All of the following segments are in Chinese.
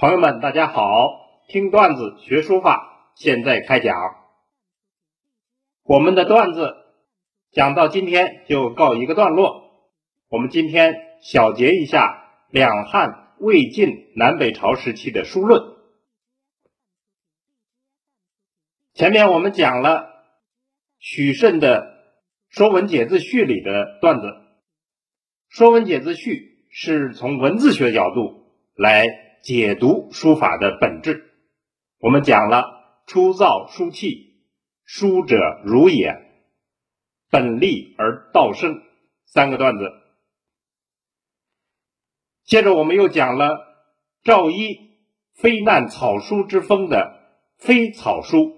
朋友们，大家好！听段子学书法，现在开讲。我们的段子讲到今天就告一个段落。我们今天小结一下两汉、魏晋南北朝时期的书论。前面我们讲了许慎的《说文解字序》里的段子，《说文解字序》是从文字学角度来。解读书法的本质，我们讲了初造书契，书者如也，本立而道生三个段子。接着我们又讲了赵一非难草书之风的非草书，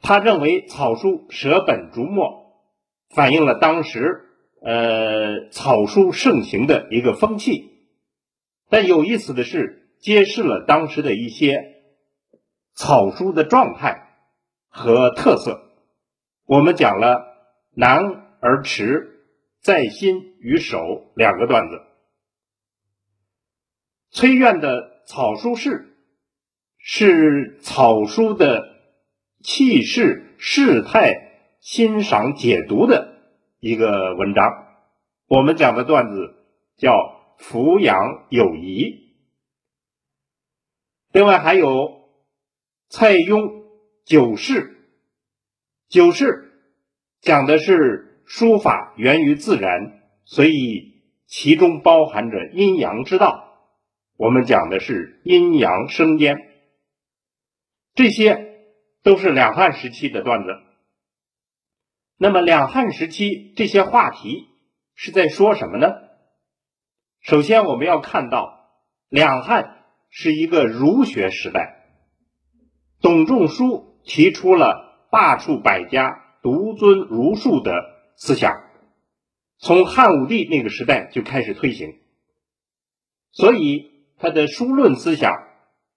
他认为草书舍本逐末，反映了当时呃草书盛行的一个风气。但有意思的是，揭示了当时的一些草书的状态和特色。我们讲了“难而迟，在心与手”两个段子。崔院的草书式是草书的气势、事态欣赏解读的一个文章。我们讲的段子叫。扶养友谊，另外还有蔡邕九世。九世讲的是书法源于自然，所以其中包含着阴阳之道。我们讲的是阴阳生焉，这些都是两汉时期的段子。那么两汉时期这些话题是在说什么呢？首先，我们要看到两汉是一个儒学时代。董仲舒提出了“罢黜百家，独尊儒术”的思想，从汉武帝那个时代就开始推行。所以，他的书论思想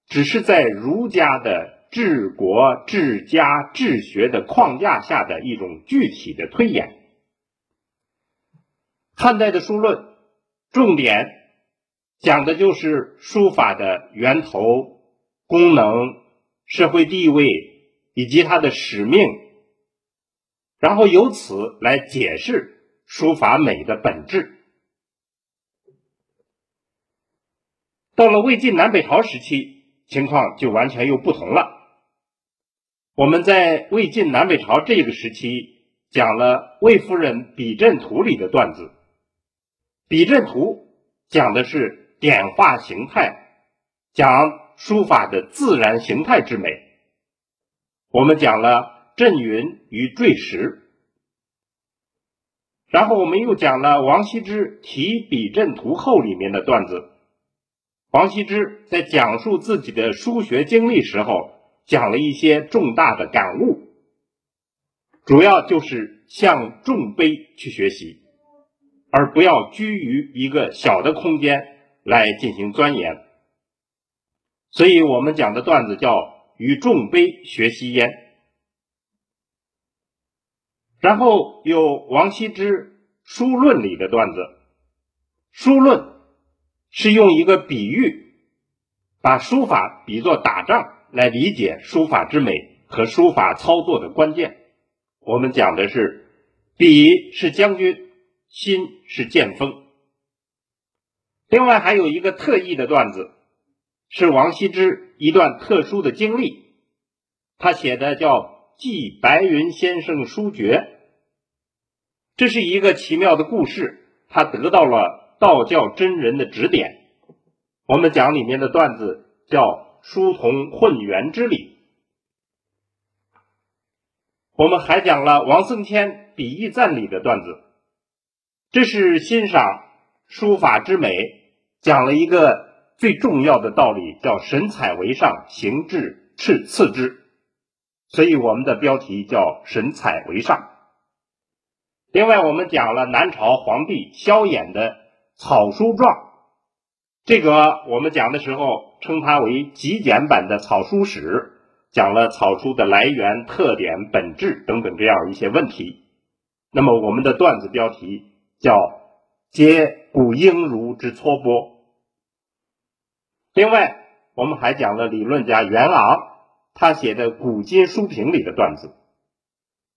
只是在儒家的治国、治家、治学的框架下的一种具体的推演。汉代的书论。重点讲的就是书法的源头、功能、社会地位以及它的使命，然后由此来解释书法美的本质。到了魏晋南北朝时期，情况就完全又不同了。我们在魏晋南北朝这个时期讲了魏夫人笔阵图里的段子。笔阵图讲的是点画形态，讲书法的自然形态之美。我们讲了阵云与坠石，然后我们又讲了王羲之题笔阵图后里面的段子。王羲之在讲述自己的书学经历时候，讲了一些重大的感悟，主要就是向众碑去学习。而不要拘于一个小的空间来进行钻研，所以我们讲的段子叫“与众碑学吸烟”。然后有王羲之《书论》里的段子，《书论》是用一个比喻，把书法比作打仗来理解书法之美和书法操作的关键。我们讲的是，笔是将军。心是剑锋。另外还有一个特异的段子，是王羲之一段特殊的经历，他写的叫《记白云先生书诀》，这是一个奇妙的故事，他得到了道教真人的指点。我们讲里面的段子叫“书同混元之理”。我们还讲了王僧谦笔意赞里的段子。这是欣赏书法之美，讲了一个最重要的道理，叫“神采为上，形制次次之”。所以我们的标题叫“神采为上”。另外，我们讲了南朝皇帝萧衍的草书状，这个我们讲的时候称它为极简版的草书史，讲了草书的来源、特点、本质等等这样一些问题。那么，我们的段子标题。叫接古英儒之撮拨。另外，我们还讲了理论家袁昂他写的《古今书评》里的段子，《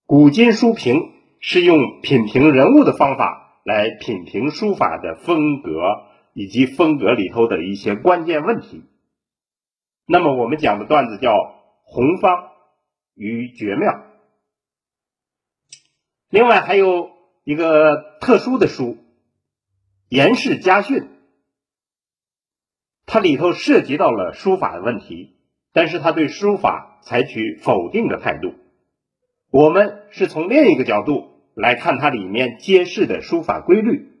古今书评》是用品评人物的方法来品评书法的风格以及风格里头的一些关键问题。那么我们讲的段子叫《红方与绝妙》。另外还有一个特殊的书《颜氏家训》。它里头涉及到了书法的问题，但是他对书法采取否定的态度。我们是从另一个角度来看它里面揭示的书法规律。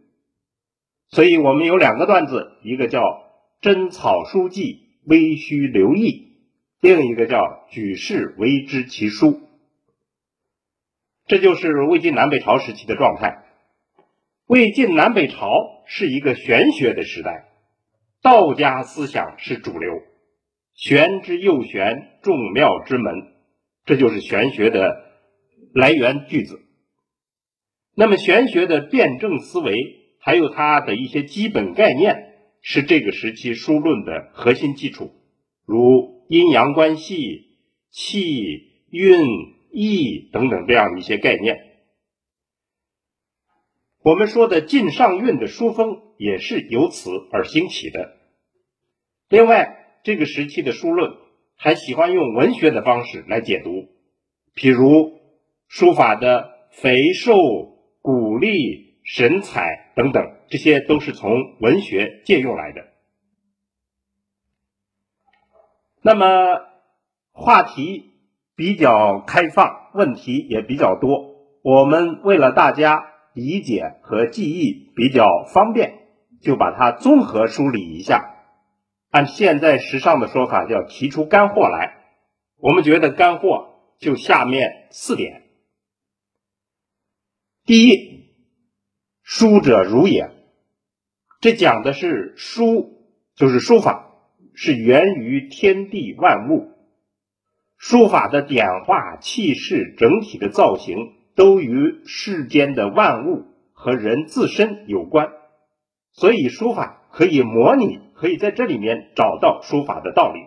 所以我们有两个段子，一个叫“真草书记微须留意”，另一个叫“举世为之其书”。这就是魏晋南北朝时期的状态。魏晋南北朝是一个玄学的时代。道家思想是主流，玄之又玄，众妙之门，这就是玄学的来源句子。那么，玄学的辩证思维，还有它的一些基本概念，是这个时期书论的核心基础，如阴阳关系、气、韵、意等等这样一些概念。我们说的晋上韵的书风，也是由此而兴起的。另外，这个时期的书论还喜欢用文学的方式来解读，譬如书法的肥瘦、鼓励、神采等等，这些都是从文学借用来的。那么话题比较开放，问题也比较多。我们为了大家理解和记忆比较方便，就把它综合梳理一下。按现在时尚的说法，叫提出干货来。我们觉得干货就下面四点：第一，书者如也。这讲的是书，就是书法，是源于天地万物。书法的点画、气势、整体的造型，都与世间的万物和人自身有关。所以，书法可以模拟。可以在这里面找到书法的道理，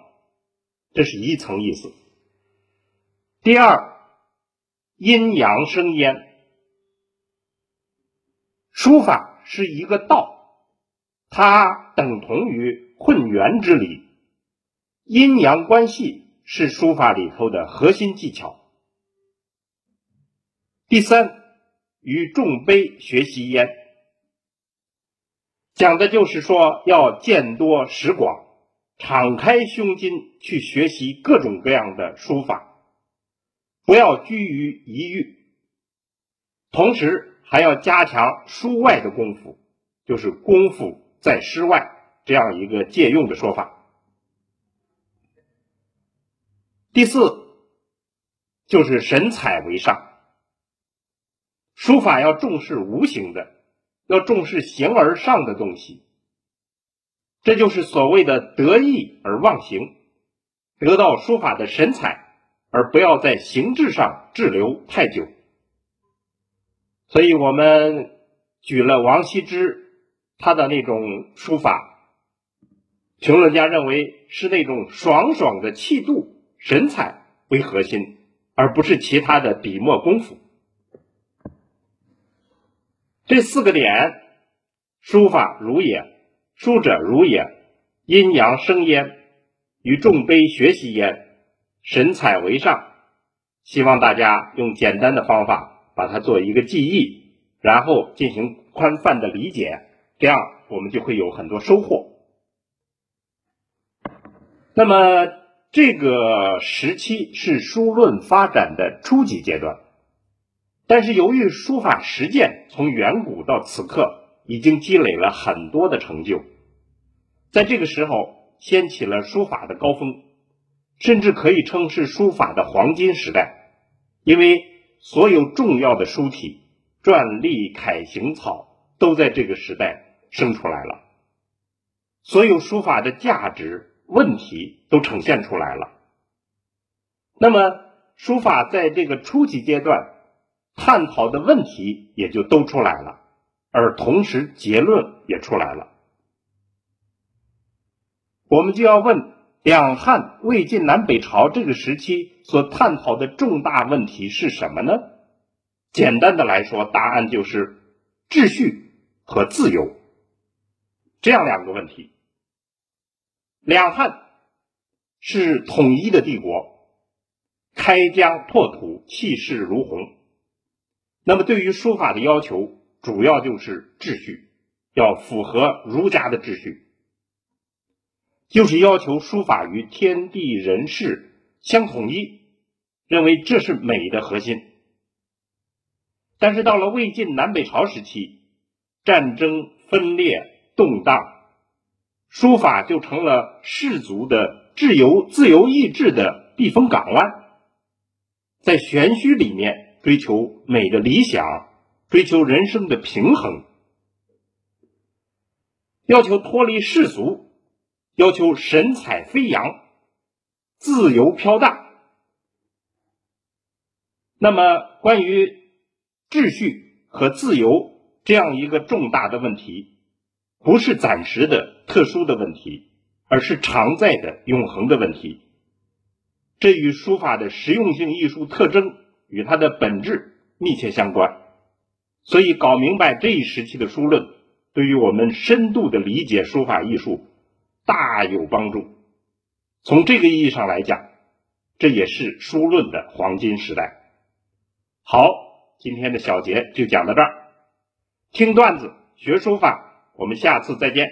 这是一层意思。第二，阴阳生焉，书法是一个道，它等同于混元之理，阴阳关系是书法里头的核心技巧。第三，与众碑学习焉。讲的就是说，要见多识广，敞开胸襟去学习各种各样的书法，不要拘于一域。同时，还要加强书外的功夫，就是功夫在诗外这样一个借用的说法。第四，就是神采为上，书法要重视无形的。要重视形而上的东西，这就是所谓的得意而忘形，得到书法的神采，而不要在形制上滞留太久。所以我们举了王羲之他的那种书法，评论家认为是那种爽爽的气度、神采为核心，而不是其他的笔墨功夫。这四个点，书法如也，书者如也，阴阳生焉，与众碑学习焉，神采为上。希望大家用简单的方法把它做一个记忆，然后进行宽泛的理解，这样我们就会有很多收获。那么这个时期是书论发展的初级阶段。但是由于书法实践从远古到此刻已经积累了很多的成就，在这个时候掀起了书法的高峰，甚至可以称是书法的黄金时代。因为所有重要的书体、篆隶、楷行草都在这个时代生出来了，所有书法的价值问题都呈现出来了。那么，书法在这个初级阶段。探讨的问题也就都出来了，而同时结论也出来了。我们就要问：两汉、魏晋南北朝这个时期所探讨的重大问题是什么呢？简单的来说，答案就是秩序和自由这样两个问题。两汉是统一的帝国，开疆拓土，气势如虹。那么，对于书法的要求，主要就是秩序，要符合儒家的秩序，就是要求书法与天地人事相统一，认为这是美的核心。但是到了魏晋南北朝时期，战争分裂动荡，书法就成了士族的自由自由意志的避风港湾，在玄虚里面追求美的理想，追求人生的平衡，要求脱离世俗，要求神采飞扬，自由飘荡。那么关于。秩序和自由这样一个重大的问题，不是暂时的特殊的问题，而是常在的永恒的问题。这与书法的实用性艺术特征与它的本质密切相关。所以，搞明白这一时期的书论，对于我们深度的理解书法艺术大有帮助。从这个意义上来讲，这也是书论的黄金时代。好。今天的小节就讲到这儿，听段子学书法，我们下次再见。